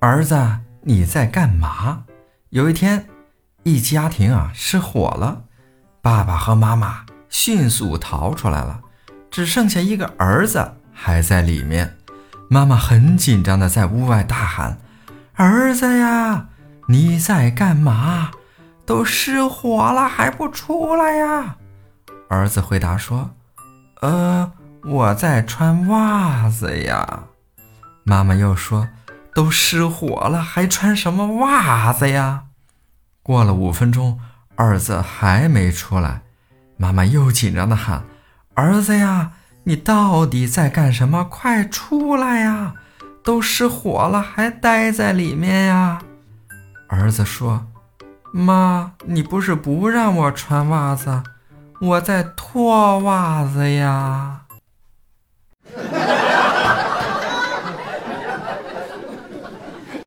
儿子，你在干嘛？”有一天，一家庭啊失火了，爸爸和妈妈迅速逃出来了，只剩下一个儿子还在里面。妈妈很紧张的在屋外大喊：“儿子呀，你在干嘛？都失火了还不出来呀？”儿子回答说：“呃，我在穿袜子呀。”妈妈又说：“都失火了还穿什么袜子呀？”过了五分钟，儿子还没出来，妈妈又紧张的喊：“儿子呀！”你到底在干什么？快出来呀！都失火了，还待在里面呀？儿子说：“妈，你不是不让我穿袜子，我在脱袜子呀。”